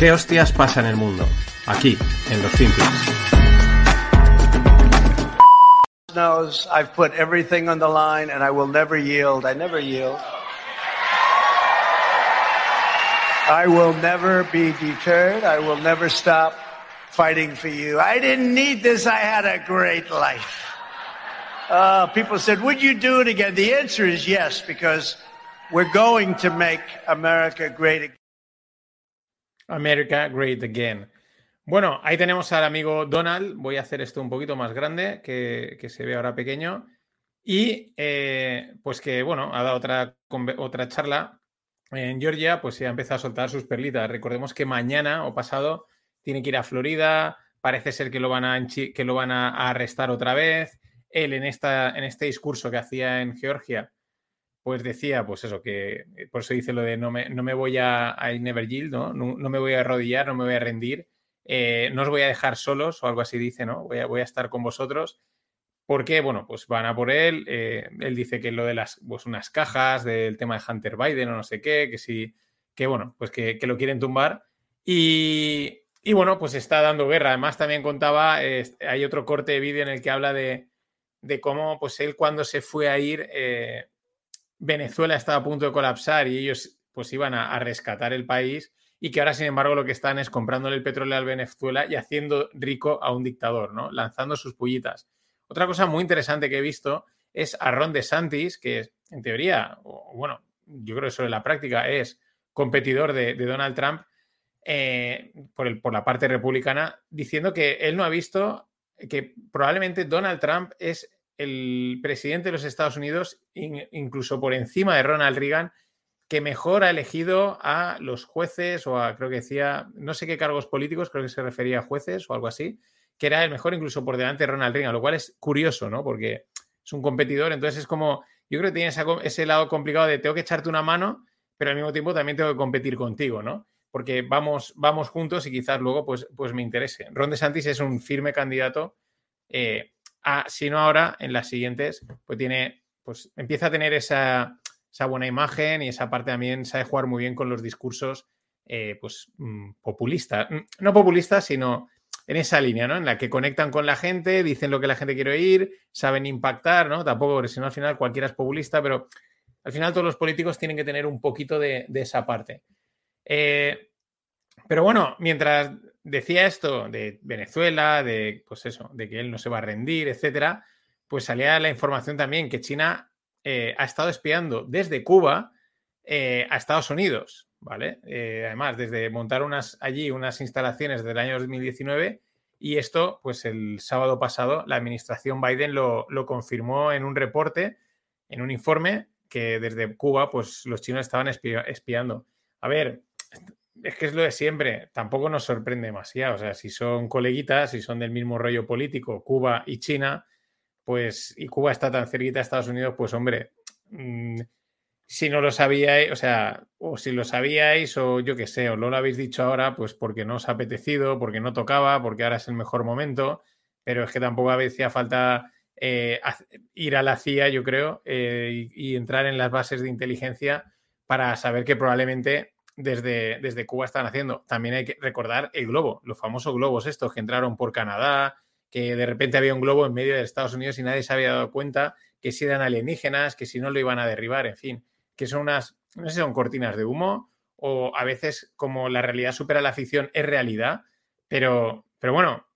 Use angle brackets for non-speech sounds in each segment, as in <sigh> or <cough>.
¿Qué hostias pasa en el mundo? Aquí, en los Finpics. knows I've put everything on the line and I will never yield. I never yield. I will never be deterred. I will never stop fighting for you. I didn't need this. I had a great life. Uh, people said, would you do it again? The answer is yes, because we're going to make America great again. America Great Again. Bueno, ahí tenemos al amigo Donald. Voy a hacer esto un poquito más grande, que, que se ve ahora pequeño. Y eh, pues que, bueno, ha dado otra, otra charla en Georgia, pues se ha empezado a soltar sus perlitas. Recordemos que mañana o pasado tiene que ir a Florida. Parece ser que lo van a, que lo van a arrestar otra vez. Él en, esta, en este discurso que hacía en Georgia, pues decía, pues eso, que por eso dice lo de no me, no me voy a, a never yield, ¿no? ¿no? me voy a arrodillar, no me voy a rendir, eh, no os voy a dejar solos o algo así dice, ¿no? Voy a, voy a estar con vosotros. Porque, bueno, pues van a por él. Eh, él dice que lo de las, pues unas cajas, del tema de Hunter Biden o no sé qué, que sí, que bueno, pues que, que lo quieren tumbar. Y, y, bueno, pues está dando guerra. Además, también contaba, eh, hay otro corte de vídeo en el que habla de, de cómo, pues él cuando se fue a ir, eh, Venezuela estaba a punto de colapsar y ellos pues iban a, rescatar el país y que ahora, sin embargo, lo que están es comprándole el petróleo al Venezuela y haciendo rico a un dictador, ¿no? Lanzando sus pullitas. Otra cosa muy interesante que he visto es a Ron DeSantis, que en teoría, o, bueno, yo creo que sobre la práctica es competidor de, de Donald Trump eh, por, el, por la parte republicana, diciendo que él no ha visto que probablemente Donald Trump es el presidente de los Estados Unidos, in, incluso por encima de Ronald Reagan, que mejor ha elegido a los jueces o a, creo que decía, no sé qué cargos políticos, creo que se refería a jueces o algo así, que era el mejor incluso por delante de Ronald Reagan, lo cual es curioso, ¿no? Porque es un competidor, entonces es como, yo creo que tiene ese lado complicado de tengo que echarte una mano, pero al mismo tiempo también tengo que competir contigo, ¿no? Porque vamos, vamos juntos y quizás luego pues, pues me interese. Ron DeSantis es un firme candidato eh, a, si no ahora, en las siguientes, pues tiene, pues empieza a tener esa, esa buena imagen y esa parte también sabe jugar muy bien con los discursos eh, pues mmm, populistas. No populistas, sino en esa línea, ¿no? En la que conectan con la gente, dicen lo que la gente quiere oír, saben impactar, ¿no? Tampoco, porque si no al final cualquiera es populista, pero al final todos los políticos tienen que tener un poquito de, de esa parte. Eh, pero bueno, mientras decía esto de Venezuela, de pues eso, de que él no se va a rendir, etcétera, pues salía la información también que China eh, ha estado espiando desde Cuba eh, a Estados Unidos, ¿vale? Eh, además, desde montar unas allí unas instalaciones del año 2019 y esto, pues el sábado pasado, la administración Biden lo, confirmó en un reporte, en un informe que desde Cuba, pues los chinos estaban espi espiando. A ver, es que es lo de siempre, tampoco nos sorprende demasiado. O sea, si son coleguitas, si son del mismo rollo político, Cuba y China, pues, y Cuba está tan cerquita a Estados Unidos, pues hombre, mmm, si no lo sabíais, o sea, o si lo sabíais, o yo qué sé, o no lo habéis dicho ahora, pues porque no os ha apetecido, porque no tocaba, porque ahora es el mejor momento, pero es que tampoco hacía falta eh, ir a la CIA, yo creo, eh, y entrar en las bases de inteligencia para saber que probablemente desde, desde, Cuba están haciendo. También hay que recordar el globo, los famosos globos estos que entraron por Canadá, que de repente había un globo en medio de Estados Unidos y nadie se había dado cuenta que si eran alienígenas, que si no lo iban a derribar, en fin, que son unas, no sé si son cortinas de humo o a veces como la realidad supera la ficción es realidad, pero, pero bueno,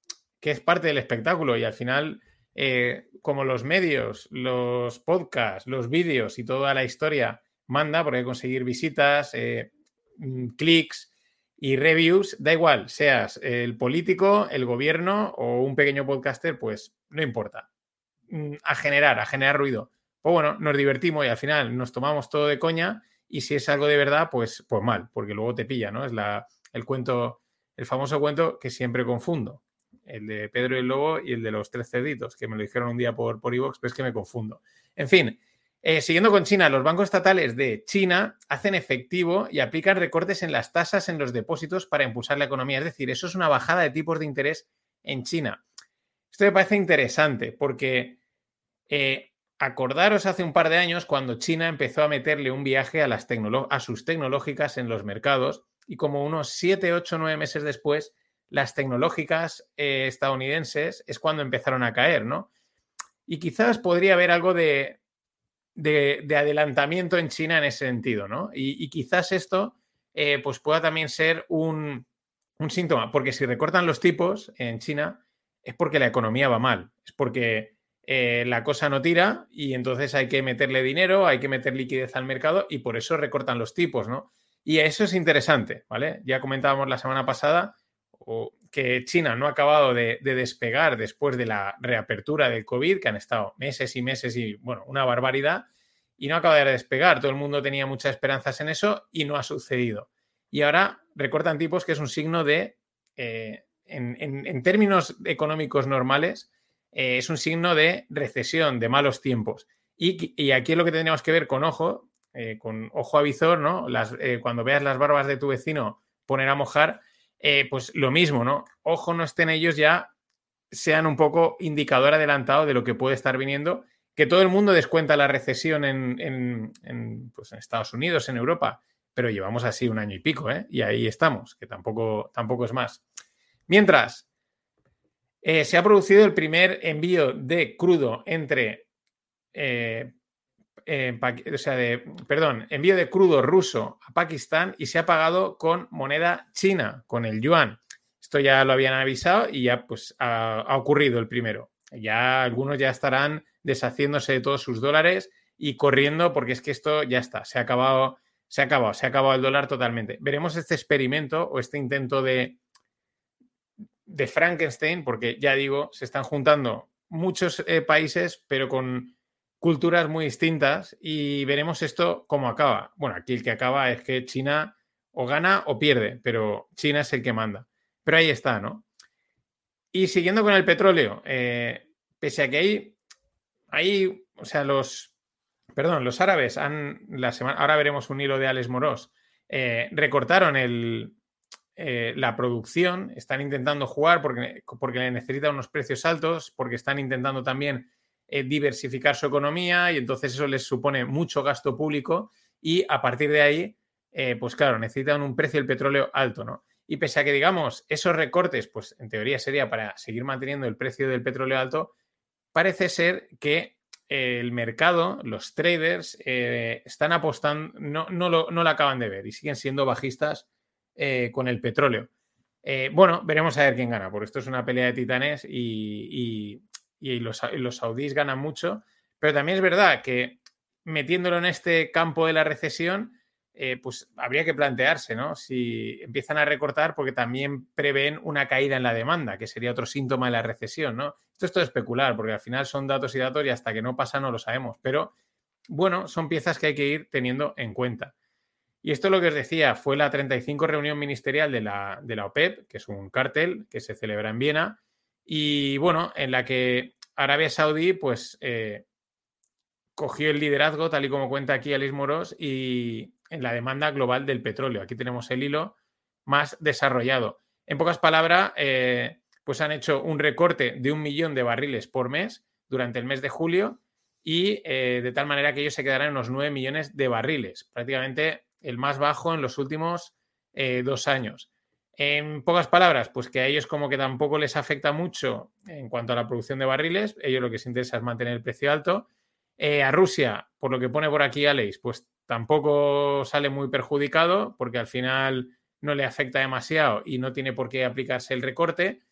que es parte del espectáculo y al final, eh, como los medios, los podcasts, los vídeos y toda la historia manda, porque hay que conseguir visitas, eh, clics y reviews, da igual, seas el político, el gobierno o un pequeño podcaster, pues no importa. A generar, a generar ruido. Pues bueno, nos divertimos y al final nos tomamos todo de coña y si es algo de verdad, pues, pues mal, porque luego te pilla, ¿no? Es la, el cuento, el famoso cuento que siempre confundo. El de Pedro y el Lobo y el de los tres cerditos, que me lo dijeron un día por, por iVox, pero es que me confundo. En fin, eh, siguiendo con China, los bancos estatales de China hacen efectivo y aplican recortes en las tasas en los depósitos para impulsar la economía. Es decir, eso es una bajada de tipos de interés en China. Esto me parece interesante porque eh, acordaros hace un par de años cuando China empezó a meterle un viaje a, las sus tecnológicas en los mercados y como unos 7, 8, 9 meses después, las tecnológicas eh, estadounidenses es cuando empezaron a caer, ¿no? Y quizás podría haber algo de, de, adelantamiento en China en ese sentido, ¿no? Y, quizás esto eh, pues pueda también ser un, un síntoma, porque si recortan los tipos en China es porque la economía va mal, es porque eh, la cosa no tira y entonces hay que meterle dinero, hay que meter liquidez al mercado y por eso recortan los tipos, ¿no? Y eso es interesante, ¿vale? Ya comentábamos la semana pasada que China no ha acabado de, despegar después de la reapertura del COVID, que han estado meses y meses y, bueno, una barbaridad, y no acaba de despegar. Todo el mundo tenía muchas esperanzas en eso y no ha sucedido. Y ahora recortan tipos, que es un signo de, eh, en, términos económicos normales, eh, es un signo de recesión, de malos tiempos. Y, aquí es lo que tenemos que ver con ojo, eh, con ojo avizor, ¿no? Las, cuando veas las barbas de tu vecino poner a mojar, pues lo mismo, ¿no? Ojo no estén ellos ya, sean un poco indicador adelantado de lo que puede estar viniendo, que todo el mundo descuenta la recesión en, pues en Estados Unidos, en Europa, pero llevamos así un año y pico, ¿eh? Y ahí estamos, que tampoco, tampoco es más. Mientras, eh, se ha producido el primer envío de crudo entre, eh, de, envío de crudo ruso a Pakistán y se ha pagado con moneda china, con el yuan. Esto ya lo habían avisado y ya pues ha, ocurrido el primero. Ya algunos ya estarán deshaciéndose de todos sus dólares y corriendo porque es que esto ya está, se ha acabado, se ha acabado, se ha acabado el dólar totalmente. Veremos este experimento o este intento de, de Frankenstein, porque ya digo, se están juntando muchos eh, países, pero con culturas muy distintas y veremos esto cómo acaba. Bueno, aquí el que acaba es que China o gana o pierde, pero China es el que manda. Pero ahí está, ¿no? Y siguiendo con el petróleo, eh, pese a que hay, hay, o sea, los, perdón, los árabes han, la semana, ahora veremos un hilo de Alex Morós, eh, recortaron el, eh, la producción, están intentando jugar porque, porque necesitan unos precios altos, porque están intentando también eh, diversificar su economía y entonces eso les supone mucho gasto público y a partir de ahí, eh, pues claro, necesitan un precio del petróleo alto, ¿no? Y pese a que, digamos, esos recortes, pues en teoría sería para seguir manteniendo el precio del petróleo alto, parece ser que el mercado, los traders, están apostando, no, no, lo, no lo acaban de ver y siguen siendo bajistas eh, con el petróleo. Eh, bueno, veremos a ver quién gana, porque esto es una pelea de titanes y, los, saudíes ganan mucho, pero también es verdad que metiéndolo en este campo de la recesión, eh, pues habría que plantearse, ¿no? Si empiezan a recortar porque también prevén una caída en la demanda, que sería otro síntoma de la recesión, ¿no? Esto es todo especular, porque al final son datos y datos y hasta que no pasa no lo sabemos, pero bueno, son piezas que hay que ir teniendo en cuenta. Y esto lo que os decía, fue la 35 reunión ministerial de la, de la OPEP, que es un cártel que se celebra en Viena, y bueno, en la que Arabia Saudí, pues, eh, cogió el liderazgo, tal y como cuenta aquí Alice Moros, y en la demanda global del petróleo. Aquí tenemos el hilo más desarrollado. En pocas palabras, eh, pues han hecho un recorte de un millón de barriles por mes durante el mes de julio y eh, de tal manera que ellos se quedarán en unos 9 millones de barriles, prácticamente el más bajo en los últimos dos años. En pocas palabras, pues que a ellos como que tampoco les afecta mucho en cuanto a la producción de barriles, ellos lo que les interesa es mantener el precio alto. Eh, a Rusia, por lo que pone por aquí Alex, pues tampoco sale muy perjudicado porque al final no le afecta demasiado y no tiene por qué aplicarse el recorte.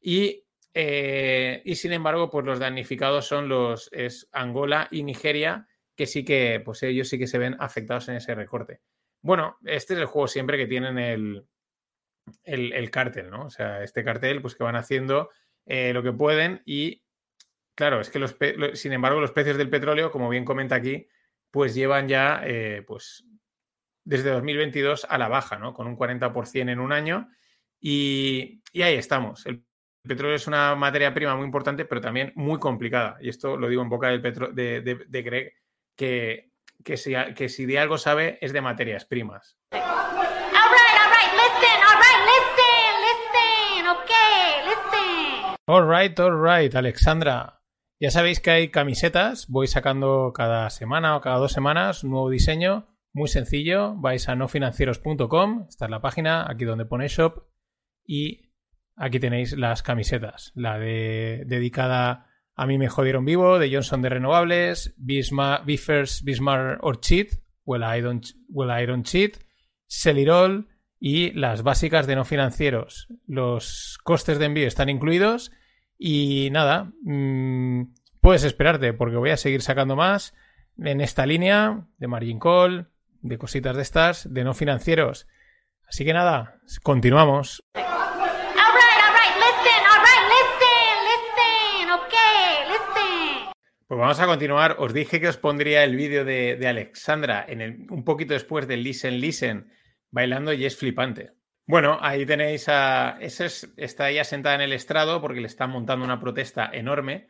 Y, eh, sin embargo, pues los damnificados son los Angola y Nigeria, que sí que, pues ellos sí que se ven afectados en ese recorte. Bueno, este es el juego siempre que tienen el, el, cártel, ¿no? O sea, este cartel, pues que van haciendo eh, lo que pueden y, claro, es que los, sin embargo, los precios del petróleo, como bien comenta aquí, pues llevan ya, eh, pues, desde 2022 a la baja, ¿no? Con un 40% en un año y, ahí estamos. El petróleo es una materia prima muy importante, pero también muy complicada. Y esto lo digo en boca del petro de, de, de Greg, que que si, que si de algo sabe es de materias primas. All right, all right, Alexandra. Ya sabéis que hay camisetas, voy sacando cada semana o cada dos semanas nuevo diseño Muy sencillo, vais a nofinancieros.com, esta es la página, aquí donde pone shop, y aquí tenéis las camisetas. La de dedicada a mí me jodieron vivo, de Johnson de Renovables, Bismarck, Biffers, Bismarck or Cheat, Well I Don't, well, I don't Cheat, Celirol y las básicas de no financieros. Los costes de envío están incluidos y nada, mmm, puedes esperarte porque voy a seguir sacando más en esta línea de margin call, de cositas de estas, de no financieros. Así que nada, continuamos. Pues vamos a continuar. Os dije que os pondría el vídeo de, de, Alexandra en el, un poquito después del Listen Listen bailando y es flipante. Bueno, ahí tenéis a... Esa es, está ella sentada en el estrado porque le están montando una protesta enorme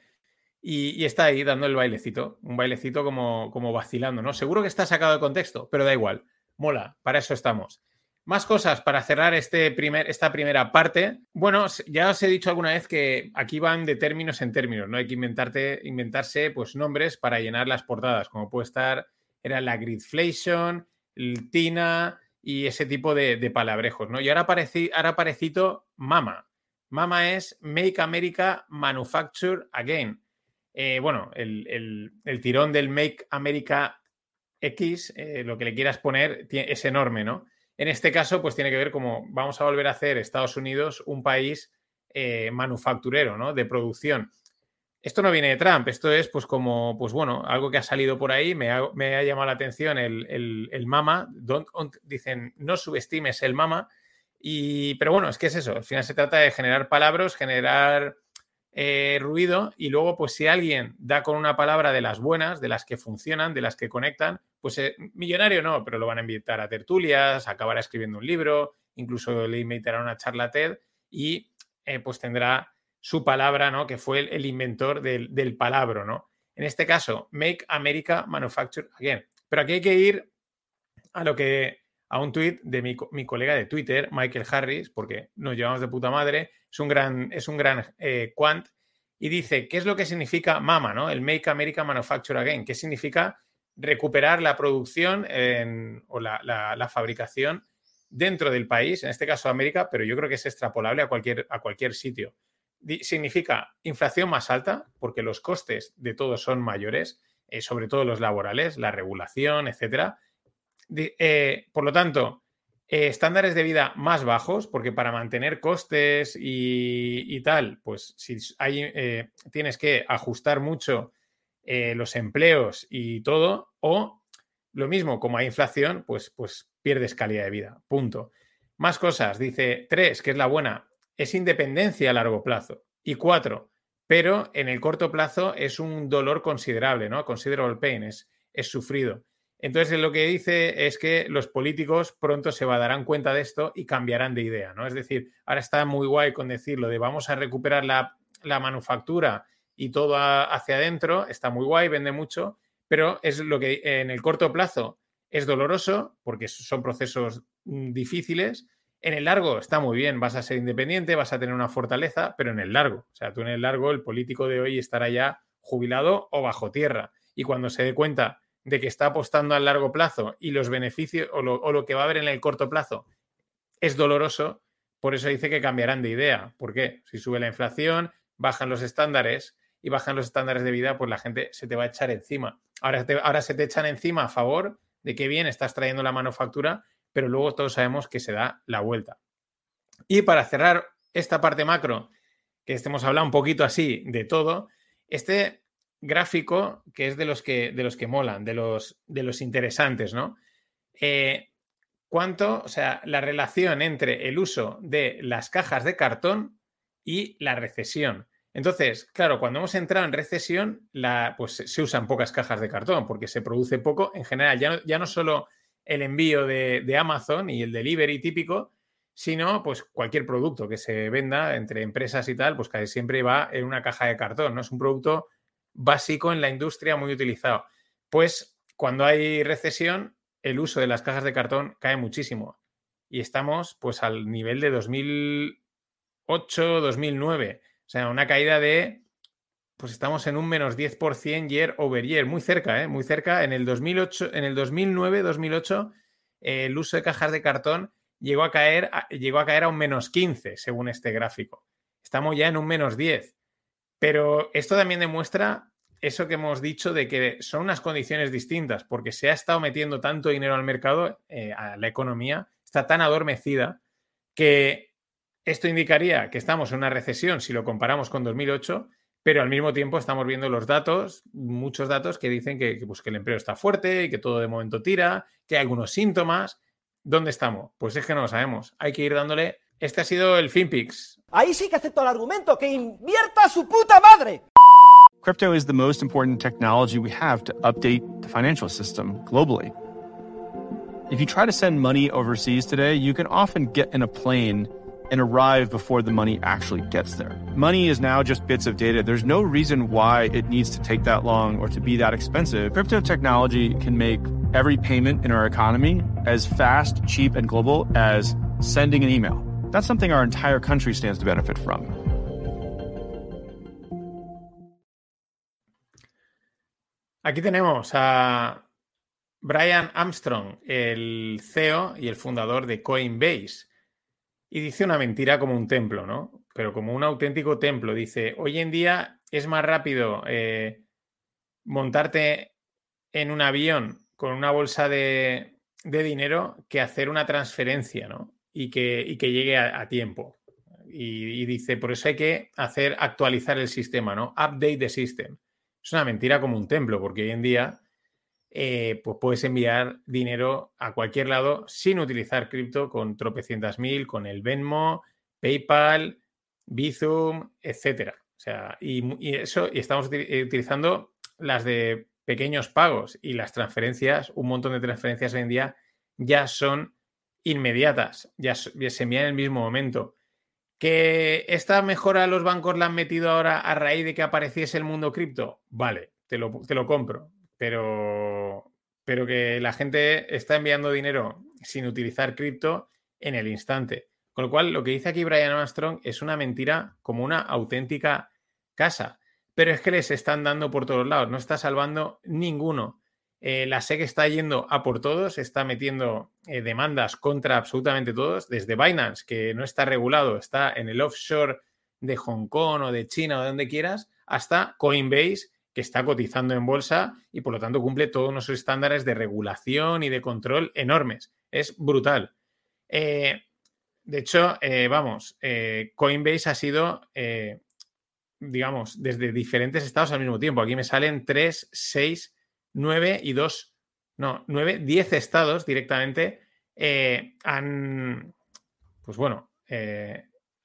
y, y, está ahí dando el bailecito, un bailecito como, como vacilando, ¿no? Seguro que está sacado de contexto, pero da igual. Mola, para eso estamos. Más cosas para cerrar este primer, esta primera parte. Bueno, ya os he dicho alguna vez que aquí van de términos en términos, ¿no? Hay que inventarte, inventarse pues, nombres para llenar las portadas, como puede estar, era la gridflation, el TINA y ese tipo de, de palabrejos, ¿no? Y ahora, ahora parecito MAMA. MAMA es Make America Manufacture Again. Eh, bueno, el, el, el, tirón del Make America X, eh, lo que le quieras poner, es enorme, ¿no? En este caso, pues tiene que ver como vamos a volver a hacer Estados Unidos un país eh, manufacturero, ¿no? De producción. Esto no viene de Trump, esto es pues como, pues bueno, algo que ha salido por ahí, me ha, me ha llamado la atención el, el, el mama, dicen no subestimes el mama, y, pero bueno, es que es eso, al final se trata de generar palabras, generar eh, ruido y luego pues si alguien da con una palabra de las buenas, de las que funcionan, de las que conectan, pues eh, millonario no, pero lo van a invitar a tertulias, acabará escribiendo un libro, incluso le invitará a una charla TED y eh, pues tendrá su palabra, ¿no? Que fue el, inventor del, del, palabro, ¿no? En este caso, Make America Manufacture Again. Pero aquí hay que ir a lo que a un tuit de mi, mi, colega de Twitter, Michael Harris, porque nos llevamos de puta madre, es un gran, es un gran eh, quant, y dice, ¿qué es lo que significa MAMA, ¿no? el Make America Manufacture Again? ¿Qué significa recuperar la producción en, o la, la, la, fabricación dentro del país, en este caso América, pero yo creo que es extrapolable a cualquier, a cualquier sitio. Significa inflación más alta, porque los costes de todos son mayores, eh, sobre todo los laborales, la regulación, etcétera eh, por lo tanto, eh, estándares de vida más bajos, porque para mantener costes y, y tal, pues si hay, tienes que ajustar mucho los empleos y todo, o lo mismo, como hay inflación, pues, pues pierdes calidad de vida. Punto. Más cosas, dice tres, que es la buena, es independencia a largo plazo. Y cuatro, pero en el corto plazo es un dolor considerable, ¿no? Considerable pain, es, sufrido. Entonces, lo que dice es que los políticos pronto se darán cuenta de esto y cambiarán de idea, ¿no? Es decir, ahora está muy guay con decirlo de vamos a recuperar la, la manufactura y todo hacia adentro, está muy guay, vende mucho, pero es lo que en el corto plazo es doloroso porque son procesos mm, difíciles. En el largo está muy bien, vas a ser independiente, vas a tener una fortaleza, pero en el largo, o sea, tú en el largo, el político de hoy estará ya jubilado o bajo tierra. Y cuando se dé cuenta de que está apostando a largo plazo y los beneficios o lo, que va a haber en el corto plazo es doloroso, por eso dice que cambiarán de idea. ¿Por qué? Si sube la inflación, bajan los estándares y bajan los estándares de vida, pues la gente se te va a echar encima. Ahora, ahora se te echan encima a favor de que bien estás trayendo la manufactura, pero luego todos sabemos que se da la vuelta. Y para cerrar esta parte macro, que estemos hablando un poquito así de todo, este gráfico que es de los que, de los que molan, de los, de los interesantes, ¿no? Eh, ¿Cuánto, o sea, la relación entre el uso de las cajas de cartón y la recesión? Entonces, claro, cuando hemos entrado en recesión, la, pues se usan pocas cajas de cartón porque se produce poco. En general, ya ya no solo el envío de, de, Amazon y el delivery típico, sino pues cualquier producto que se venda entre empresas y tal, pues casi siempre va en una caja de cartón, ¿no? Es un producto básico en la industria muy utilizado. Pues cuando hay recesión, el uso de las cajas de cartón cae muchísimo. Y estamos pues al nivel de 2008, 2009. O sea, una caída de pues estamos en un menos 10% year over year, muy cerca, ¿eh? muy cerca. En el 2008, en el 2009-2008, eh, el uso de cajas de cartón llegó a, caer, llegó a caer a un menos 15, según este gráfico. Estamos ya en un menos 10. Pero esto también demuestra eso que hemos dicho de que son unas condiciones distintas, porque se ha estado metiendo tanto dinero al mercado, eh, a la economía, está tan adormecida, que esto indicaría que estamos en una recesión si lo comparamos con 2008, pero al mismo tiempo estamos viendo los datos, muchos datos que dicen que, que, pues, que el empleo está fuerte y que todo de momento tira, que hay algunos síntomas. ¿Dónde estamos? Pues es que no lo sabemos. Hay que ir dándole. Este ha sido el FinPix. Ahí sí que acepto el argumento, que invierta su puta madre. Crypto is the most important technology we have to update the financial system globally. If you try to send money overseas today, you can often get in a plane and arrive before the money actually gets there. Money is now just bits of data. There's no reason why it needs to take that long or to be that expensive. Crypto technology can make every payment in our economy as fast, cheap, and global as sending an email. That's something our entire country stands to benefit from. Aquí tenemos a Brian Armstrong, el CEO y el fundador de Coinbase. Y dice una mentira como un templo, ¿no? Pero como un auténtico templo. Dice, hoy en día es más rápido eh, montarte en un avión con una bolsa de, de, dinero que hacer una transferencia, ¿no? Y que, y que llegue a, tiempo. Y, y, dice, por eso hay que hacer actualizar el sistema, ¿no? Update the system. Es una mentira como un templo, porque hoy en día eh, pues puedes enviar dinero a cualquier lado sin utilizar cripto con tropecientas mil, con el Venmo, PayPal, Bizum, etcétera. O sea, y, eso, y estamos eh, utilizando las de pequeños pagos y las transferencias, un montón de transferencias hoy en día ya son inmediatas, ya, ya se envían en el mismo momento. ¿Que esta mejora los bancos la han metido ahora a raíz de que apareciese el mundo cripto? Vale, te lo, te lo compro, pero, pero que la gente está enviando dinero sin utilizar cripto en el instante. Con lo cual, lo que dice aquí Brian Armstrong es una mentira como una auténtica casa. Pero es que les están dando por todos lados, no está salvando ninguno. Eh, la SEC está yendo a por todos, está metiendo eh, demandas contra absolutamente todos, desde Binance, que no está regulado, está en el offshore de Hong Kong o de China o de donde quieras, hasta Coinbase, que está cotizando en bolsa y por lo tanto cumple todos nuestros estándares de regulación y de control enormes. Es brutal. Eh, de hecho, eh, vamos, eh, Coinbase ha sido, digamos, desde diferentes estados al mismo tiempo. Aquí me salen 3, 6, 9 y 2, no, 9, 10 estados directamente han, pues bueno,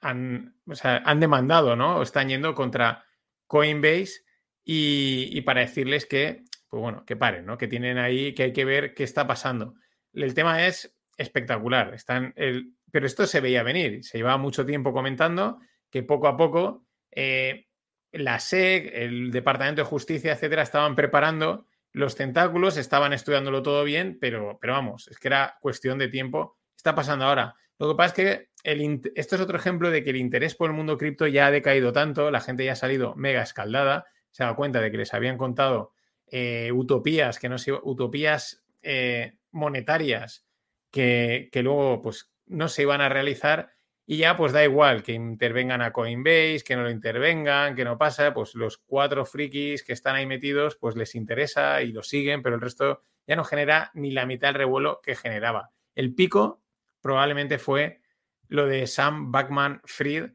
han, o sea, han, demandado, ¿no? O están yendo contra Coinbase y, para decirles que, pues bueno, que paren, ¿no? Que tienen ahí, que hay que ver qué está pasando. El tema es espectacular, están, el, pero esto se veía venir, se llevaba mucho tiempo comentando que poco a poco eh, la SEC, el Departamento de Justicia, etcétera, estaban preparando los tentáculos estaban estudiándolo todo bien, pero, pero vamos, es que era cuestión de tiempo. Está pasando ahora. Lo que pasa es que esto es otro ejemplo de que el interés por el mundo cripto ya ha decaído tanto, la gente ya ha salido mega escaldada, se ha dado cuenta de que les habían contado eh, utopías, que no se, utopías eh, monetarias que, que, luego pues no se iban a realizar y ya pues da igual que intervengan a Coinbase, que no lo intervengan, que no pasa, pues los cuatro frikis que están ahí metidos pues les interesa y lo siguen, pero el resto ya no genera ni la mitad del revuelo que generaba. El pico probablemente fue lo de Sam Backman Fried,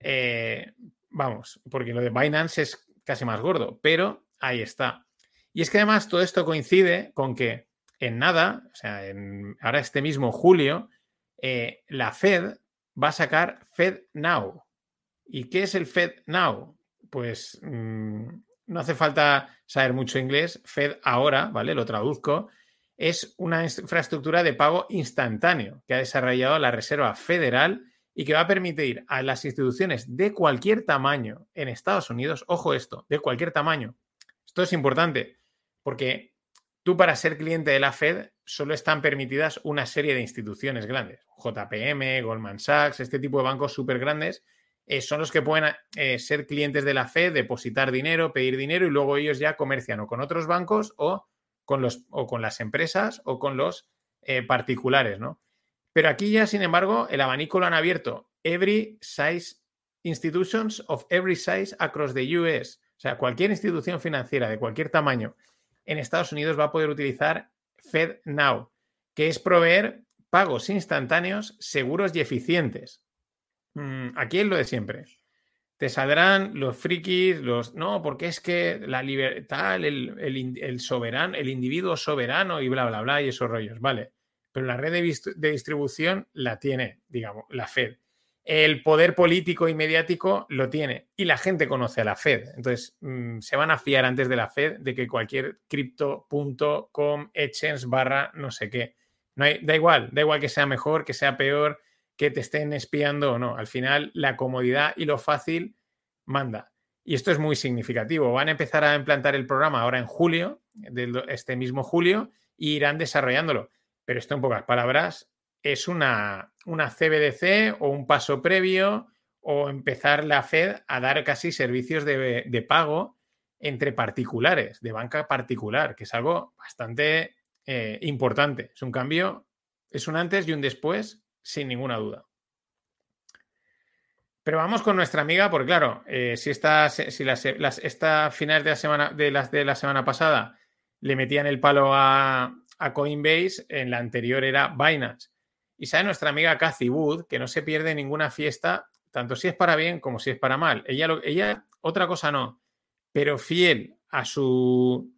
eh, vamos, porque lo de Binance es casi más gordo, pero ahí está. Y es que además todo esto coincide con que en nada, o sea, en, ahora este mismo julio, eh, la Fed va a sacar Fed Now. ¿Y qué es el Fed Now? Pues mmm, no hace falta saber mucho inglés. Fed ahora, ¿vale? Lo traduzco. Es una infraestructura de pago instantáneo que ha desarrollado la Reserva Federal y que va a permitir a las instituciones de cualquier tamaño en Estados Unidos, ojo esto, de cualquier tamaño. Esto es importante porque tú para ser cliente de la Fed solo están permitidas una serie de instituciones grandes, JPM, Goldman Sachs, este tipo de bancos súper grandes, eh, son los que pueden eh, ser clientes de la Fed, depositar dinero, pedir dinero y luego ellos ya comercian o con otros bancos o con, los, o con las empresas o con los eh, particulares, ¿no? Pero aquí ya, sin embargo, el abanico lo han abierto. Every size institutions of every size across the US. O sea, cualquier institución financiera de cualquier tamaño en Estados Unidos va a poder utilizar FedNow, que es proveer pagos instantáneos, seguros y eficientes. Mm, aquí es lo de siempre. Te saldrán los frikis, los. No, porque es que la libertad, el, el, soberano, el individuo soberano y bla, bla, bla, y esos rollos. Vale. Pero la red de, distribución la tiene, digamos, la Fed. El poder político y mediático lo tiene. Y la gente conoce a la Fed. Entonces, mm, se van a fiar antes de la Fed de que cualquier cripto.com, exchange barra no sé qué. No hay, da igual, da igual que sea mejor, que sea peor, que te estén espiando o no. Al final, la comodidad y lo fácil manda. Y esto es muy significativo. Van a empezar a implantar el programa ahora en julio, de este mismo julio, e irán desarrollándolo. Pero esto en pocas palabras es una, una CBDC o un paso previo o empezar la Fed a dar casi servicios de, pago entre particulares, de banca particular, que es algo bastante eh, importante. Es un cambio, es un antes y un después sin ninguna duda. Pero vamos con nuestra amiga, porque claro, eh, si, esta, si las, finales de la semana de las de la semana pasada le metían el palo a, Coinbase, en la anterior era Binance. Y sabe nuestra amiga Cathy Wood que no se pierde ninguna fiesta, tanto si es para bien como si es para mal. Ella, ella otra cosa no, pero fiel a su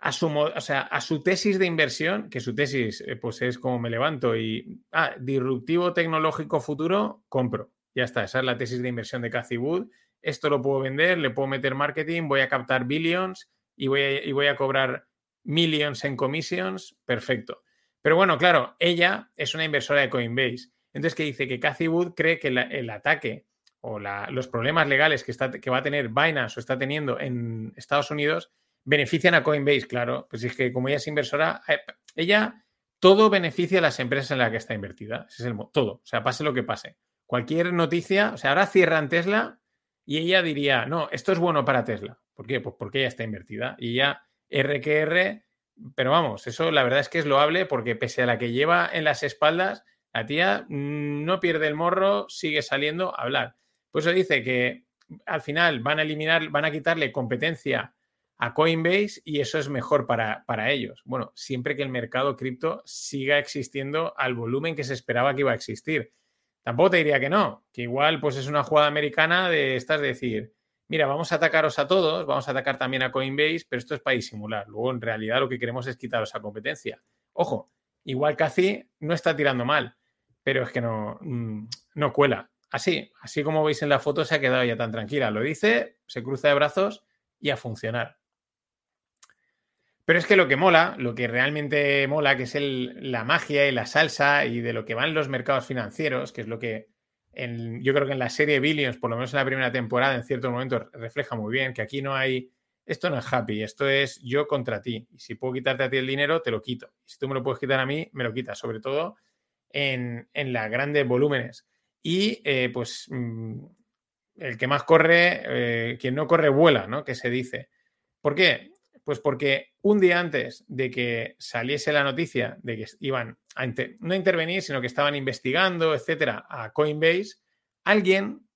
a su, o sea, a su tesis de inversión, que su tesis eh, pues es como me levanto y, ah, disruptivo tecnológico futuro, compro. Ya está, esa es la tesis de inversión de Cathy Wood. Esto lo puedo vender, le puedo meter marketing, voy a captar billions y voy a, y voy a cobrar millions en commissions, perfecto. Pero bueno, claro, ella es una inversora de Coinbase. Entonces, que dice que Cathy Wood cree que el ataque o los problemas legales que, va a tener Binance o está teniendo en Estados Unidos benefician a Coinbase, claro. Pues es que como ella es inversora, eh, ella todo beneficia a las empresas en las que está invertida. Ese es el todo. O sea, pase lo que pase. Cualquier noticia, o sea, ahora cierran Tesla y ella diría, no, esto es bueno para Tesla. ¿Por qué? Pues porque ella está invertida. Y ya RQR, pero vamos, eso la verdad es que es loable porque pese a la que lleva en las espaldas, la tía mm, no pierde el morro, sigue saliendo a hablar. Pues eso dice que al final van a eliminar, van a quitarle competencia a Coinbase y eso es mejor para, para, ellos. Bueno, siempre que el mercado cripto siga existiendo al volumen que se esperaba que iba a existir. Tampoco te diría que no, que igual pues es una jugada americana de estas de decir, mira, vamos a atacaros a todos, vamos a atacar también a Coinbase, pero esto es para disimular. Luego, en realidad, lo que queremos es quitaros a competencia. Ojo, igual casi no está tirando mal, pero es que no, mm, no cuela. Así, así como veis en la foto, se ha quedado ya tan tranquila. Lo dice, se cruza de brazos y a funcionar. Pero es que lo que mola, lo que realmente mola, que es la magia y la salsa y de lo que van los mercados financieros, que es lo que yo creo que en la serie Billions, por lo menos en la primera temporada, en ciertos momentos refleja muy bien, que aquí no hay, esto no es happy, esto es yo contra ti. Y si puedo quitarte a ti el dinero, te lo quito. Y si tú me lo puedes quitar a mí, me lo quitas, sobre todo en, en las grandes volúmenes. Y eh, pues mm, el que más corre, eh, quien no corre vuela, ¿no? Que se dice. ¿Por qué? Pues porque un día antes de que saliese la noticia de que iban a no intervenir, sino que estaban investigando, etcétera, a Coinbase, alguien,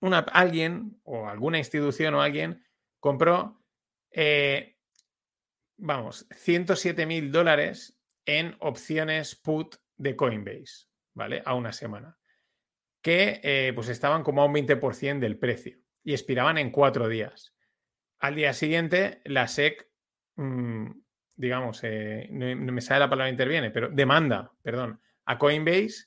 una, alguien o alguna institución o alguien compró, eh, vamos, 107 mil dólares en opciones put de Coinbase, ¿vale? A una semana. Que eh, pues estaban como a un 20% del precio y expiraban en cuatro días. Al día siguiente, la SEC, mm, digamos, eh, no, me sale la palabra interviene, pero demanda, perdón, a Coinbase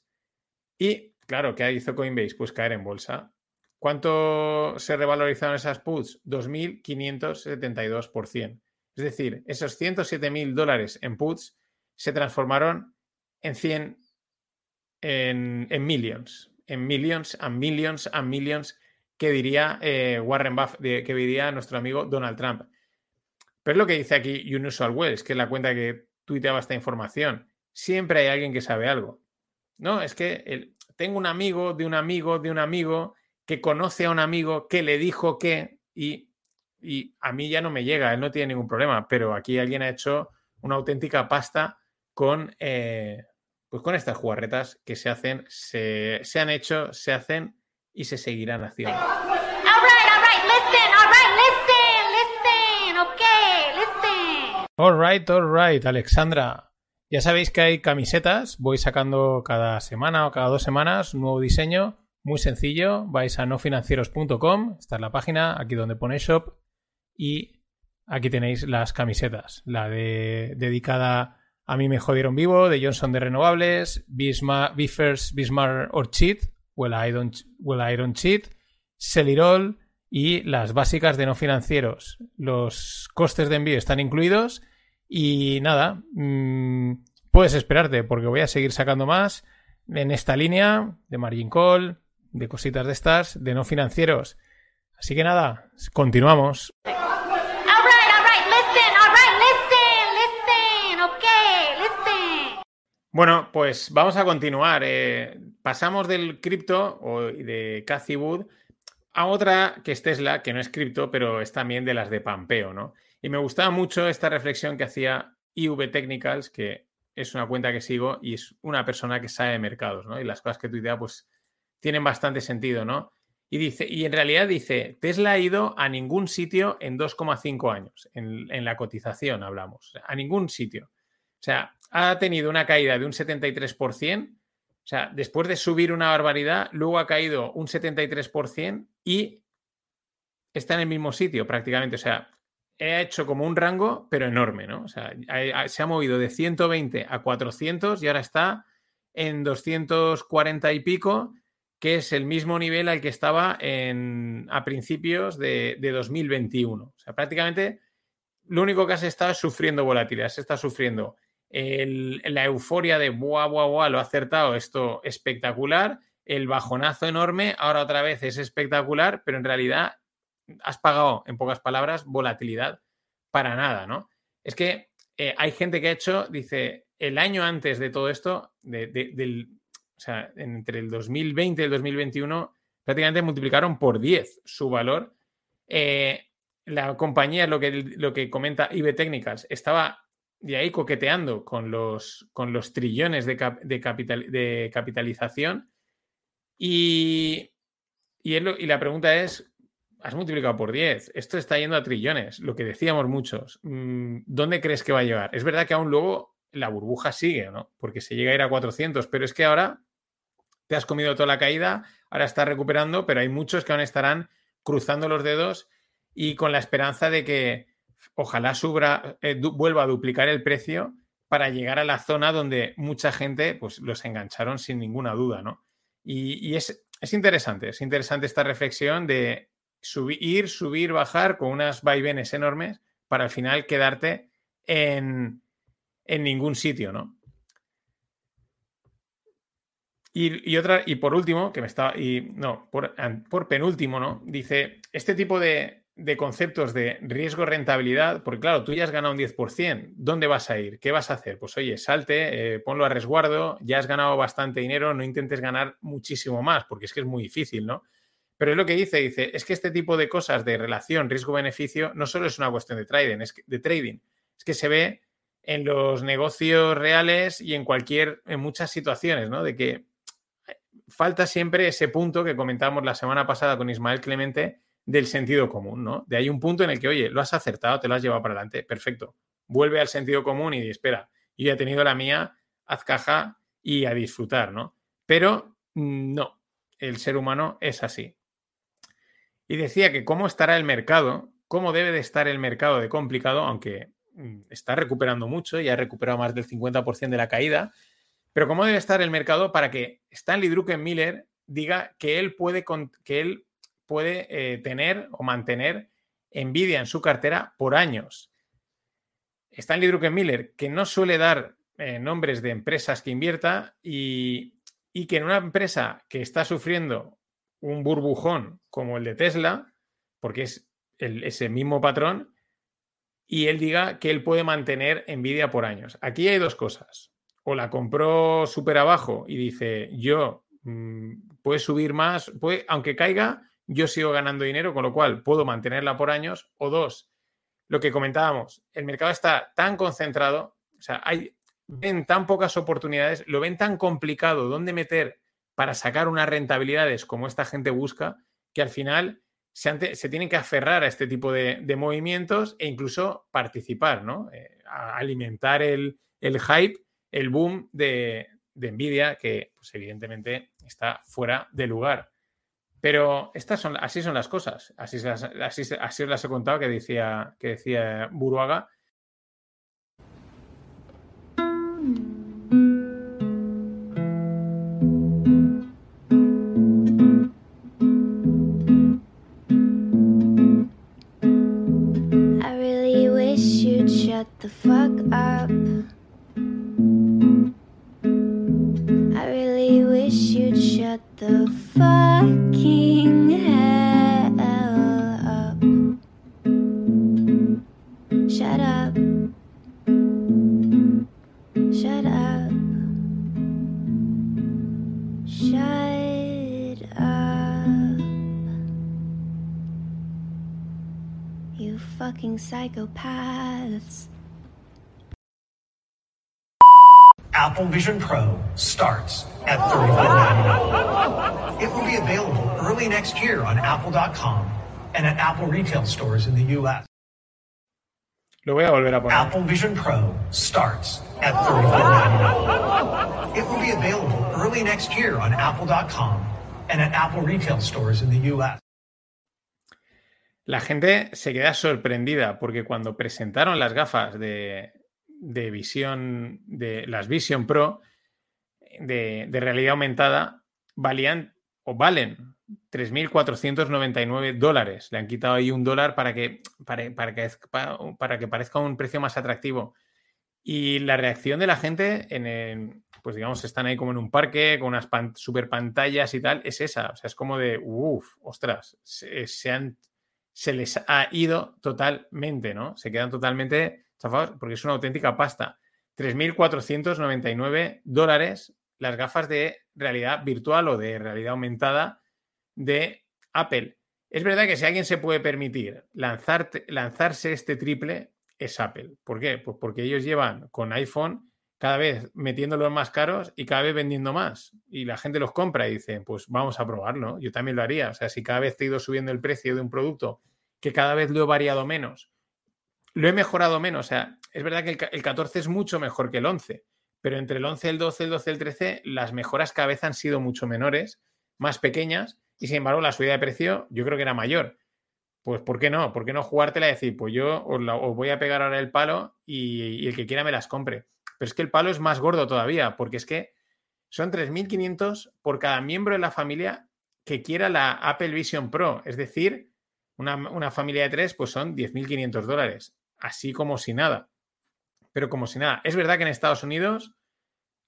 y, claro, ¿qué hizo Coinbase? Pues caer en bolsa. ¿Cuánto se revalorizaron esas puts? 2.572%. Es decir, esos 107 mil dólares en puts se transformaron en 100, en, en millions, en millions, and millions, and millions que diría eh, Warren Buffett, que diría nuestro amigo Donald Trump. Pero es lo que dice aquí Unusual Wells, que es la cuenta que tuiteaba esta información. Siempre hay alguien que sabe algo. No, es que tengo un amigo de un amigo de un amigo que conoce a un amigo que le dijo que y, y a mí ya no me llega, él no tiene ningún problema, pero aquí alguien ha hecho una auténtica pasta con, eh, pues con estas jugarretas que se hacen, se, se han hecho, se hacen y se seguirán haciendo. All right, all right, listen, all right, listen, listen, okay, listen. All right, all right, Alexandra. Ya sabéis que hay camisetas, voy sacando cada semana o cada dos semanas un nuevo diseño, muy sencillo, vais a nofinancieros.com, esta es la página, aquí donde pone shop, y aquí tenéis las camisetas, la de dedicada a mí me jodieron vivo, de Johnson de Renovables, Bismarck, Biffers, Bismarck or Cheat, Well I Don't, well, I don't Cheat, Celirol y las básicas de no financieros. Los costes de envío están incluidos y nada, mmm, puedes esperarte porque voy a seguir sacando más en esta línea de margin call, de cositas de estas, de no financieros. Así que nada, continuamos. Bueno, pues vamos a continuar. Eh, pasamos del cripto o de Cathy Wood a otra que es Tesla, que no es cripto, pero es también de las de Pampeo, ¿no? Y me gustaba mucho esta reflexión que hacía IV Technicals, que es una cuenta que sigo y es una persona que sabe de mercados, ¿no? Y las cosas que tuitea, pues, tienen bastante sentido, ¿no? Y dice, y en realidad dice, Tesla ha ido a ningún sitio en 2,5 años, en, en, la cotización hablamos, a ningún sitio. O sea, ha tenido una caída de un 73%, o sea, después de subir una barbaridad, luego ha caído un 73% y está en el mismo sitio prácticamente. O sea, ha hecho como un rango, pero enorme, ¿no? O sea, se ha movido de 120 a 400 y ahora está en 240 y pico que es el mismo nivel al que estaba en, a principios de, de, 2021. O sea, prácticamente lo único que has estado es sufriendo volatilidad, se está sufriendo la euforia de buah, buah, buah, lo ha acertado, esto espectacular, el bajonazo enorme, ahora otra vez es espectacular, pero en realidad has pagado, en pocas palabras, volatilidad para nada, ¿no? Es que eh, hay gente que ha hecho, dice, el año antes de todo esto, de, del, o sea, entre el 2020 y el 2021, prácticamente multiplicaron por 10 su valor. Eh, la compañía, lo que, lo que comenta IB Technicals, estaba de ahí coqueteando con los, con los trillones de, de, capital, de capitalización. Y, y, y, la pregunta es, has multiplicado por 10, esto está yendo a trillones, lo que decíamos muchos. Mm, ¿Dónde crees que va a llegar? Es verdad que aún luego la burbuja sigue, ¿no? Porque se llega a ir a 400, pero es que ahora te has comido toda la caída, ahora estás recuperando, pero hay muchos que aún estarán cruzando los dedos y con la esperanza de que ojalá subra, eh, vuelva a duplicar el precio para llegar a la zona donde mucha gente pues los engancharon sin ninguna duda, ¿no? Y, es, es, interesante, es interesante esta reflexión de subir, ir, subir, bajar con unas vaivenes enormes para al final quedarte en, en ningún sitio, ¿no? Y, y, otra, y por último, que me está, y no, por, por penúltimo, ¿no? Dice, este tipo de, de, conceptos de riesgo-rentabilidad, porque claro, tú ya has ganado un 10%, ¿dónde vas a ir? ¿Qué vas a hacer? Pues oye, salte, eh, ponlo a resguardo, ya has ganado bastante dinero, no intentes ganar muchísimo más, porque es que es muy difícil, ¿no? Pero es lo que dice, dice, es que este tipo de cosas de relación riesgo-beneficio no solo es una cuestión de trading, es que, de trading, es que se ve en los negocios reales y en cualquier, en muchas situaciones, ¿no? De que falta siempre ese punto que comentábamos la semana pasada con Ismael Clemente del sentido común, ¿no? De ahí un punto en el que, oye, lo has acertado, te lo has llevado para adelante, perfecto. Vuelve al sentido común y espera, yo ya he tenido la mía, haz caja y a disfrutar, ¿no? Pero mm, no, el ser humano es así. Y decía que cómo estará el mercado, cómo debe de estar el mercado de complicado, aunque mm, está recuperando mucho, ya ha recuperado más del 50% de la caída, pero ¿cómo debe estar el mercado para que Stanley Druckenmiller diga que él puede, que él puede eh, tener o mantener Nvidia en su cartera por años? Stanley Druckenmiller, que no suele dar eh, nombres de empresas que invierta y, y, que en una empresa que está sufriendo un burbujón como el de Tesla, porque es el, ese mismo patrón, y él diga que él puede mantener Nvidia por años. Aquí hay dos cosas o la compró súper abajo y dice, yo mm, puede subir más, puede, aunque caiga, yo sigo ganando dinero, con lo cual puedo mantenerla por años. O dos, lo que comentábamos, el mercado está tan concentrado, o sea, hay, ven tan pocas oportunidades, lo ven tan complicado dónde meter para sacar unas rentabilidades como esta gente busca, que al final se, tienen que aferrar a este tipo de, movimientos e incluso participar, ¿no? Eh, alimentar el, el, hype, el boom de, de Nvidia, que pues, evidentemente está fuera de lugar. Pero estas son, así son las cosas. Así, así, así os las he contado que decía, que decía Buruaga. Shut the fuck up. I really wish you'd shut the fucking fucking psychopaths. Apple Vision Pro starts at $34.99. It will be available early next year on Apple.com and at Apple retail stores in the U.S. Lo voy a volver a poner. Apple Vision Pro starts at $34.99. It will be available early next year on Apple.com and at Apple retail stores in the U.S. La gente se queda sorprendida porque cuando presentaron las gafas de, de visión, de las Vision Pro de, realidad aumentada, valían o valen 3.499 dólares. Le han quitado ahí un dólar para que, para, que, para que parezca un precio más atractivo. Y la reacción de la gente, en el, pues digamos, están ahí como en un parque con unas super pantallas y tal, es esa. O sea, es como de, uff, ostras, se, se, han, se les ha ido totalmente, ¿no? Se quedan totalmente chafados porque es una auténtica pasta. 3.499 dólares las gafas de realidad virtual o de realidad aumentada de Apple. Es verdad que si alguien se puede permitir lanzar, lanzarse este triple es Apple. ¿Por qué? Pues porque ellos llevan con iPhone cada vez metiéndolos más caros y cada vez vendiendo más. Y la gente los compra y dice, pues vamos a probarlo. Yo también lo haría. O sea, si cada vez te he ido subiendo el precio de un producto que cada vez lo he variado menos, lo he mejorado menos. O sea, es verdad que el, el 14 es mucho mejor que el 11, pero entre el 11, el 12, el 12, el 13, las mejoras cada vez han sido mucho menores, más pequeñas, y sin embargo la subida de precio yo creo que era mayor. Pues ¿por qué no? ¿Por qué no jugártela y decir, pues yo os, la, voy a pegar ahora el palo y, el que quiera me las compre? Pero es que el palo es más gordo todavía, porque es que son 3.500 por cada miembro de la familia que quiera la Apple Vision Pro. Es decir, una, una familia de tres, pues son 10.500 dólares. Así como si nada. Pero como si nada. Es verdad que en Estados Unidos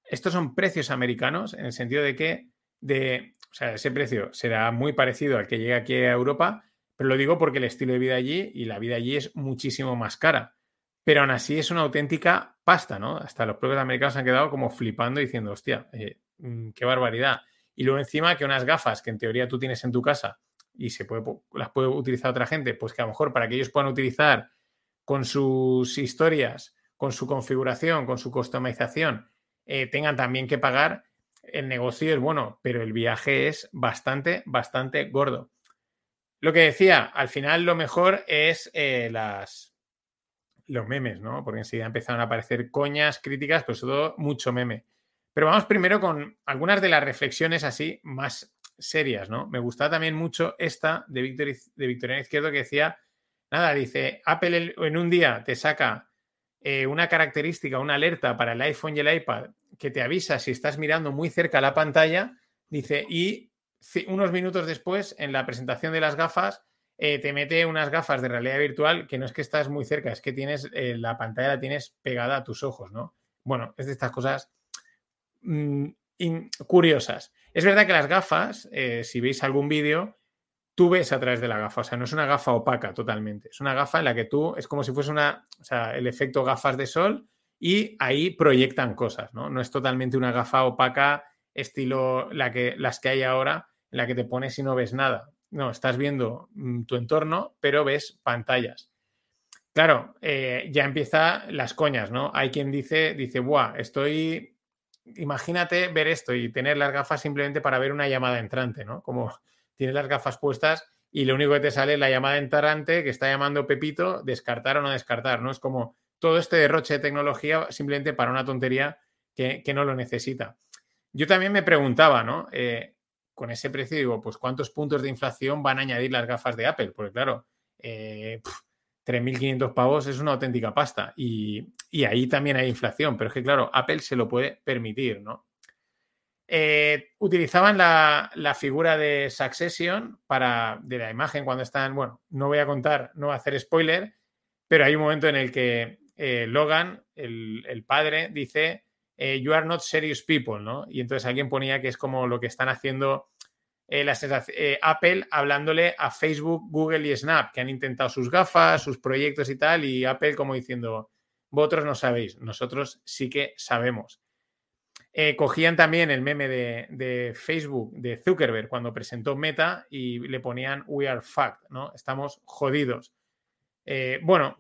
estos son precios americanos en el sentido de que de, o sea, ese precio será muy parecido al que llega aquí a Europa, pero lo digo porque el estilo de vida allí y la vida allí es muchísimo más cara. Pero aún así es una auténtica pasta, ¿no? Hasta los propios americanos han quedado como flipando diciendo, hostia, eh, qué barbaridad. Y luego encima que unas gafas que en teoría tú tienes en tu casa y se las puede utilizar otra gente, pues que a lo mejor para que ellos puedan utilizar con sus historias, con su configuración, con su customización, eh, tengan también que pagar, el negocio es bueno, pero el viaje es bastante, bastante gordo. Lo que decía, al final lo mejor es eh, las, los memes, ¿no? Porque enseguida empezaron a aparecer coñas, críticas, pero sobre todo mucho meme. Pero vamos primero con algunas de las reflexiones así más serias, ¿no? Me gustaba también mucho esta de, Victor, de Victoriano Izquierdo que decía, nada, dice, Apple en un día te saca eh, una característica, una alerta para el iPhone y el iPad que te avisa si estás mirando muy cerca la pantalla, dice, y unos minutos después, en la presentación de las gafas, eh, te mete unas gafas de realidad virtual que no es que estás muy cerca, es que tienes eh, la pantalla la tienes pegada a tus ojos, ¿no? Bueno, es de estas cosas mmm, curiosas. Es verdad que las gafas, eh, si veis algún vídeo, tú ves a través de la gafa, o sea, no es una gafa opaca totalmente, es una gafa en la que tú, es como si fuese una, o sea, el efecto gafas de sol, y ahí proyectan cosas, ¿no? No es totalmente una gafa opaca estilo la que, las que hay ahora, en la que te pones y no ves nada. No, estás viendo mm, tu entorno, pero ves pantallas. Claro, eh, ya empieza las coñas, ¿no? Hay quien dice, dice, buah, estoy. Imagínate ver esto y tener las gafas simplemente para ver una llamada entrante, ¿no? Como <laughs> tienes las gafas puestas y lo único que te sale es la llamada entrante que está llamando Pepito, descartar o no descartar, ¿no? Es como todo este derroche de tecnología simplemente para una tontería que, que no lo necesita. Yo también me preguntaba, ¿no? Eh, con ese precio digo, pues ¿cuántos puntos de inflación van a añadir las gafas de Apple? Porque claro, eh, 3.500 pavos es una auténtica pasta y, y, ahí también hay inflación, pero es que claro, Apple se lo puede permitir, ¿no? Eh, utilizaban la, la, figura de Succession para, de la imagen cuando están, bueno, no voy a contar, no voy a hacer spoiler, pero hay un momento en el que eh, Logan, el, el, padre, dice, eh, you are not serious people, ¿no? Y entonces alguien ponía que es como lo que están haciendo eh, eh, Apple hablándole a Facebook, Google y Snap, que han intentado sus gafas, sus proyectos y tal, y Apple como diciendo, vosotros no sabéis, nosotros sí que sabemos. Eh, cogían también el meme de, de, Facebook, de Zuckerberg, cuando presentó Meta y le ponían We are fucked, ¿no? Estamos jodidos. Bueno,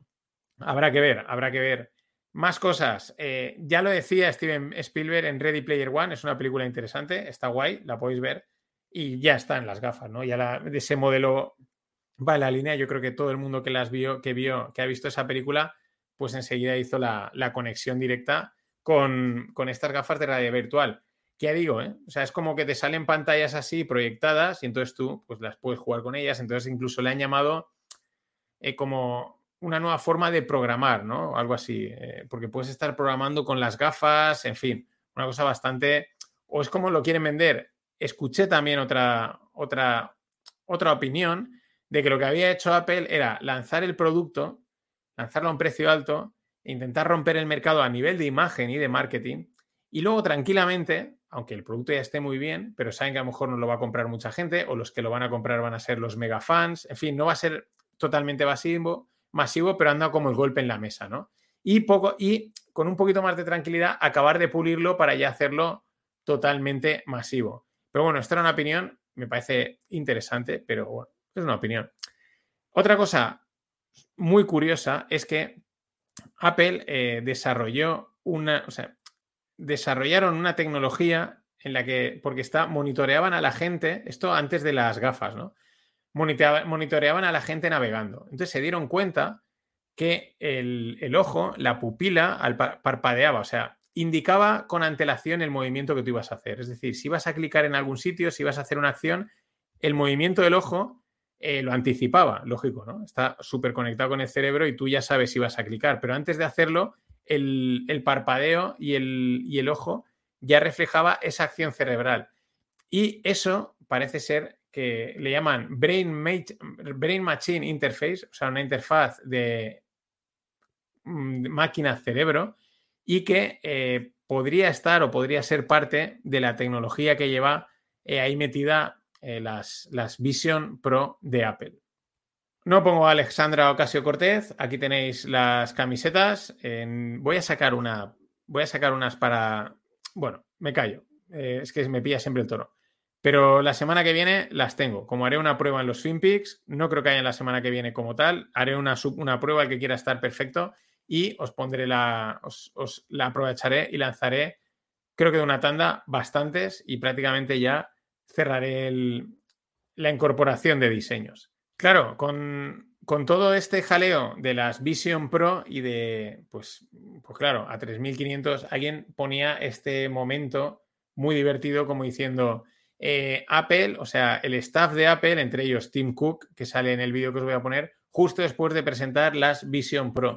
habrá que ver, habrá que ver. Más cosas. Eh, ya lo decía Steven Spielberg en Ready Player One, es una película interesante, está guay, la podéis ver y ya está en las gafas, ¿no? Ya la, de ese modelo va en la línea. Yo creo que todo el mundo que las vio, que vio, que ha visto esa película, pues enseguida hizo la, la conexión directa con, con, estas gafas de realidad virtual. ¿Qué digo? Eh? O sea, es como que te salen pantallas así proyectadas y entonces tú pues las puedes jugar con ellas. Entonces incluso le han llamado eh, como una nueva forma de programar, ¿no? Algo así. Eh, porque puedes estar programando con las gafas, en fin, una cosa bastante... O es como lo quieren vender escuché también otra, otra, otra opinión de que lo que había hecho Apple era lanzar el producto, lanzarlo a un precio alto, intentar romper el mercado a nivel de imagen y de marketing, y luego tranquilamente, aunque el producto ya esté muy bien, pero saben que a lo mejor no lo va a comprar mucha gente, o los que lo van a comprar van a ser los mega fans, en fin, no va a ser totalmente masivo, masivo pero anda como el golpe en la mesa, ¿no? Y, poco, y con un poquito más de tranquilidad, acabar de pulirlo para ya hacerlo totalmente masivo. Pero bueno, esta era una opinión, me parece interesante, pero bueno, es una opinión. Otra cosa muy curiosa es que Apple eh, desarrolló una, o sea, desarrollaron una tecnología en la que, porque está, monitoreaban a la gente, esto antes de las gafas, ¿no? Monitoreaban a la gente navegando. Entonces se dieron cuenta que el, el ojo, la pupila, al parpadeaba, o sea, indicaba con antelación el movimiento que tú ibas a hacer. Es decir, si ibas a clicar en algún sitio, si ibas a hacer una acción, el movimiento del ojo eh, lo anticipaba, lógico, ¿no? Está súper conectado con el cerebro y tú ya sabes si vas a clicar, pero antes de hacerlo, el, el parpadeo y el, y el, ojo ya reflejaba esa acción cerebral. Y eso parece ser que le llaman Brain, Brain Machine Interface, o sea, una interfaz de mm, máquina-cerebro, y que eh, podría estar o podría ser parte de la tecnología que lleva eh, ahí metida eh, las, las, Vision Pro de Apple. No pongo a Alexandra Ocasio Cortez, aquí tenéis las camisetas. Voy a sacar una, voy a sacar unas para. Bueno, me callo. Es que me pilla siempre el toro. Pero la semana que viene las tengo. Como haré una prueba en los FinPix, no creo que haya la semana que viene como tal. Haré una, una prueba que quiera estar perfecto y os pondré la, os, os la aprovecharé y lanzaré, creo que de una tanda, bastantes y prácticamente ya cerraré el, la incorporación de diseños. Claro, con, con, todo este jaleo de las Vision Pro y de, pues, pues claro, a 3.500, alguien ponía este momento muy divertido como diciendo, eh, Apple, o sea, el staff de Apple, entre ellos Tim Cook, que sale en el vídeo que os voy a poner, justo después de presentar las Vision Pro.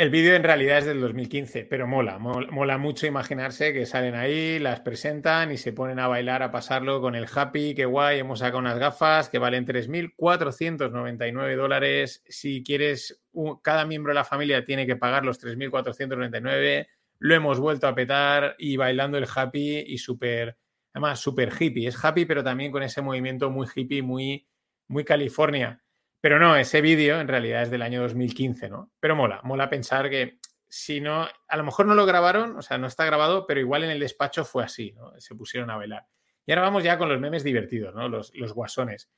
El vídeo en realidad es del 2015, pero mola, mola, mucho imaginarse que salen ahí, las presentan y se ponen a bailar, a pasarlo con el happy, qué guay, hemos sacado unas gafas que valen 3.499 dólares. Si quieres, cada miembro de la familia tiene que pagar los 3.499. Lo hemos vuelto a petar y bailando el happy y súper además súper hippie. Es happy, pero también con ese movimiento muy hippie, muy, muy California. Pero no, ese vídeo en realidad es del año 2015, ¿no? Pero mola, mola pensar que si no, a lo mejor no lo grabaron, o sea, no está grabado, pero igual en el despacho fue así, ¿no? Se pusieron a bailar. Y ahora vamos ya con los memes divertidos, ¿no? Los, los guasones.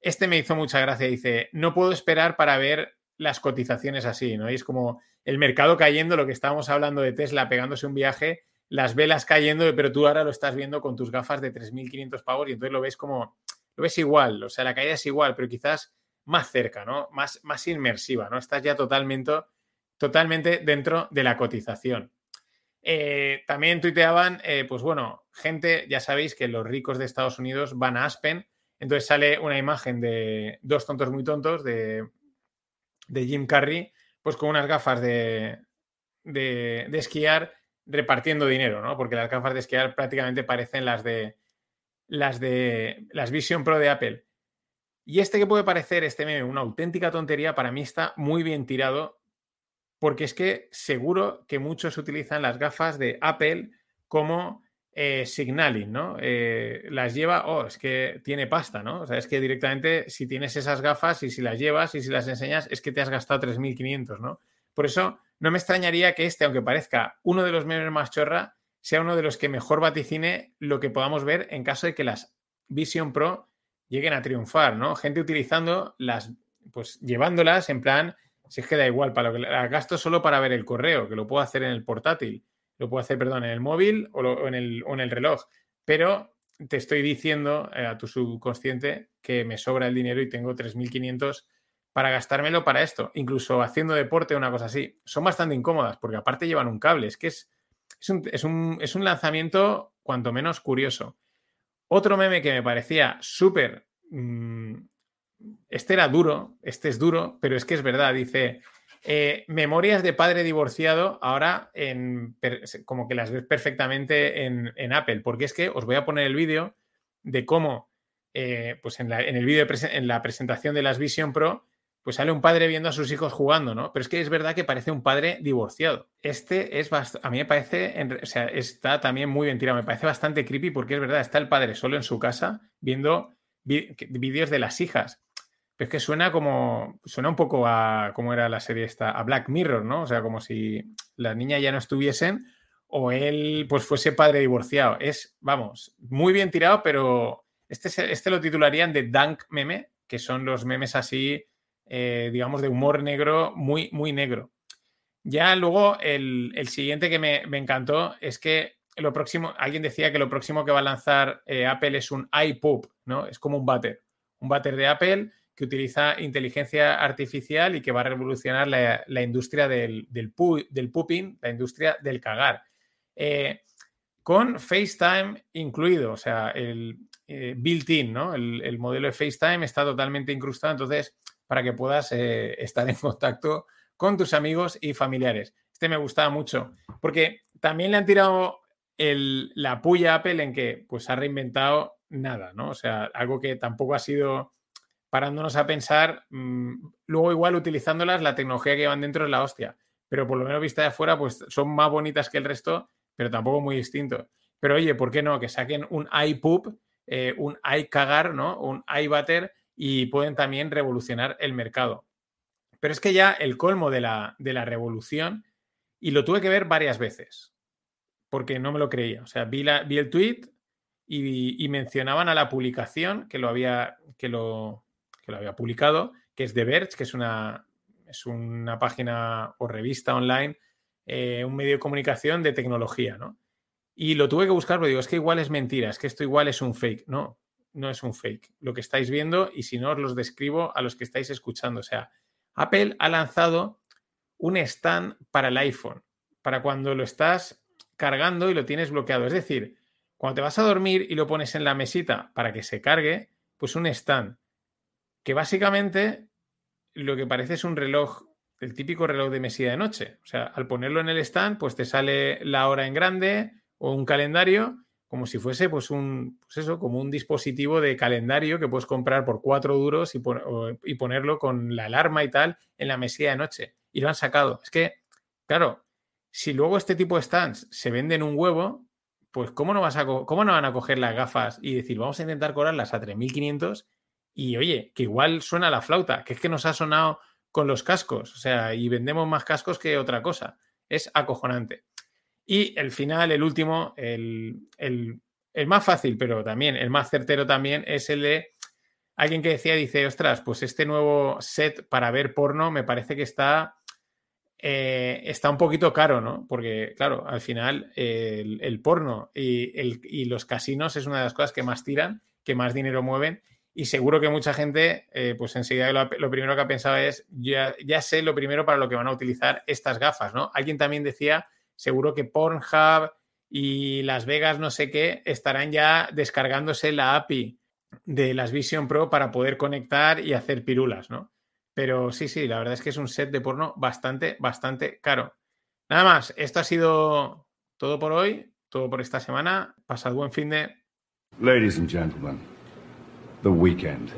Este me hizo mucha gracia, dice, no puedo esperar para ver las cotizaciones así, ¿no? Y es como el mercado cayendo, lo que estábamos hablando de Tesla pegándose un viaje, las velas cayendo, pero tú ahora lo estás viendo con tus gafas de 3.500 pavos y entonces lo ves como, lo ves igual, o sea, la caída es igual, pero quizás más cerca, ¿no? Más, más inmersiva, ¿no? Estás ya totalmente, totalmente dentro de la cotización. Eh, también tuiteaban, eh, pues bueno, gente, ya sabéis que los ricos de Estados Unidos van a Aspen, entonces sale una imagen de dos tontos muy tontos de, de Jim Carrey, pues con unas gafas de, de, de, esquiar repartiendo dinero, ¿no? Porque las gafas de esquiar prácticamente parecen las de las de las Vision Pro de Apple. Y este que puede parecer, este meme, una auténtica tontería, para mí está muy bien tirado, porque es que seguro que muchos utilizan las gafas de Apple como eh, signaling, ¿no? Eh, las lleva, oh, es que tiene pasta, ¿no? O sea, es que directamente si tienes esas gafas y si las llevas y si las enseñas, es que te has gastado 3.500, ¿no? Por eso no me extrañaría que este, aunque parezca uno de los memes más chorra, sea uno de los que mejor vaticine lo que podamos ver en caso de que las Vision Pro lleguen a triunfar, ¿no? Gente utilizando las, pues llevándolas en plan, si es que da igual, para lo que las gasto solo para ver el correo, que lo puedo hacer en el portátil, lo puedo hacer, perdón, en el móvil o, en, el, o en, el, reloj, pero te estoy diciendo eh, a tu subconsciente que me sobra el dinero y tengo 3.500 para gastármelo para esto, incluso haciendo deporte o una cosa así. Son bastante incómodas porque aparte llevan un cable, es que es, es, un, es, un, es un lanzamiento cuanto menos curioso. Otro meme que me parecía súper... Mmm, este era duro, este es duro, pero es que es verdad, dice, eh, memorias de padre divorciado, ahora en, como que las ves perfectamente en, Apple, porque es que os voy a poner el vídeo de cómo, eh, pues en el vídeo, en la presentación de las Vision Pro, pues sale un padre viendo a sus hijos jugando, ¿no? Pero es que es verdad que parece un padre divorciado. Este es a mí me parece, o sea, está también muy bien tirado, me parece bastante creepy porque es verdad, está el padre solo en su casa viendo vídeos de las hijas. Pero es que suena como, suena un poco a, cómo era la serie esta, a Black Mirror, ¿no? O sea, como si las niñas ya no estuviesen o él pues fuese padre divorciado. Es, vamos, muy bien tirado, pero este, este lo titularían de Dunk Meme, que son los memes así eh, digamos, de humor negro, muy, muy negro. Ya luego el, el siguiente que me, me, encantó es que lo próximo, alguien decía que lo próximo que va a lanzar eh, Apple es un iPoop, ¿no? Es como un váter, un váter de Apple que utiliza inteligencia artificial y que va a revolucionar la, la industria del, del, pooping, la industria del cagar. Eh, con FaceTime incluido, o sea, el built-in, ¿no? El, el, modelo de FaceTime está totalmente incrustado, entonces para que puedas eh, estar en contacto con tus amigos y familiares. Este me gustaba mucho, porque también le han tirado el, la puya a Apple en que pues ha reinventado nada, ¿no? O sea, algo que tampoco ha sido parándonos a pensar, mmm, luego igual utilizándolas, la tecnología que llevan dentro es la hostia, pero por lo menos vista de afuera, pues son más bonitas que el resto, pero tampoco muy distintos. Pero oye, ¿por qué no? Que saquen un iPoop, eh, un iCagar, ¿no? Un iButter y pueden también revolucionar el mercado. Pero es que ya el colmo de la, de la revolución, y lo tuve que ver varias veces, porque no me lo creía. O sea, vi, la, vi el tweet y, y, mencionaban a la publicación que lo había, que lo, que lo había publicado, que es The Verge, que es una, es una página o revista online, eh, un medio de comunicación de tecnología, ¿no? Y lo tuve que buscar, porque digo, es que igual es mentira, es que esto igual es un fake. No, no es un fake. Lo que estáis viendo, y si no os los describo a los que estáis escuchando. O sea, Apple ha lanzado un stand para el iPhone, para cuando lo estás cargando y lo tienes bloqueado. Es decir, cuando te vas a dormir y lo pones en la mesita para que se cargue, pues un stand que básicamente lo que parece es un reloj, el típico reloj de mesilla de noche. O sea, al ponerlo en el stand, pues te sale la hora en grande o un calendario como si fuese pues un, pues eso, como un dispositivo de calendario que puedes comprar por cuatro duros y, y, ponerlo con la alarma y tal en la mesilla de noche. Y lo han sacado. Es que, claro, si luego este tipo de stands se venden un huevo, pues ¿cómo no, vas a, ¿cómo no van a coger las gafas y decir, vamos a intentar cobrarlas a 3.500 y oye, que igual suena la flauta, que es que nos ha sonado con los cascos, o sea, y vendemos más cascos que otra cosa. Es acojonante. Y el final, el último, el, el, el más fácil, pero también el más certero también, es el de alguien que decía, dice, ostras, pues este nuevo set para ver porno me parece que está, eh, está un poquito caro, ¿no? Porque, claro, al final el, porno y, el, y, los casinos es una de las cosas que más tiran, que más dinero mueven. Y seguro que mucha gente, eh, pues enseguida lo, lo, primero que ha pensado es, ya, ya sé lo primero para lo que van a utilizar estas gafas, ¿no? Alguien también decía, seguro que Pornhub y Las Vegas, no sé qué, estarán ya descargándose la API de las Vision Pro para poder conectar y hacer pirulas, ¿no? Pero sí, sí, la verdad es que es un set de porno bastante, bastante caro. Nada más, esto ha sido todo por hoy, todo por esta semana. Pasad buen fin de. Ladies and gentlemen, the weekend.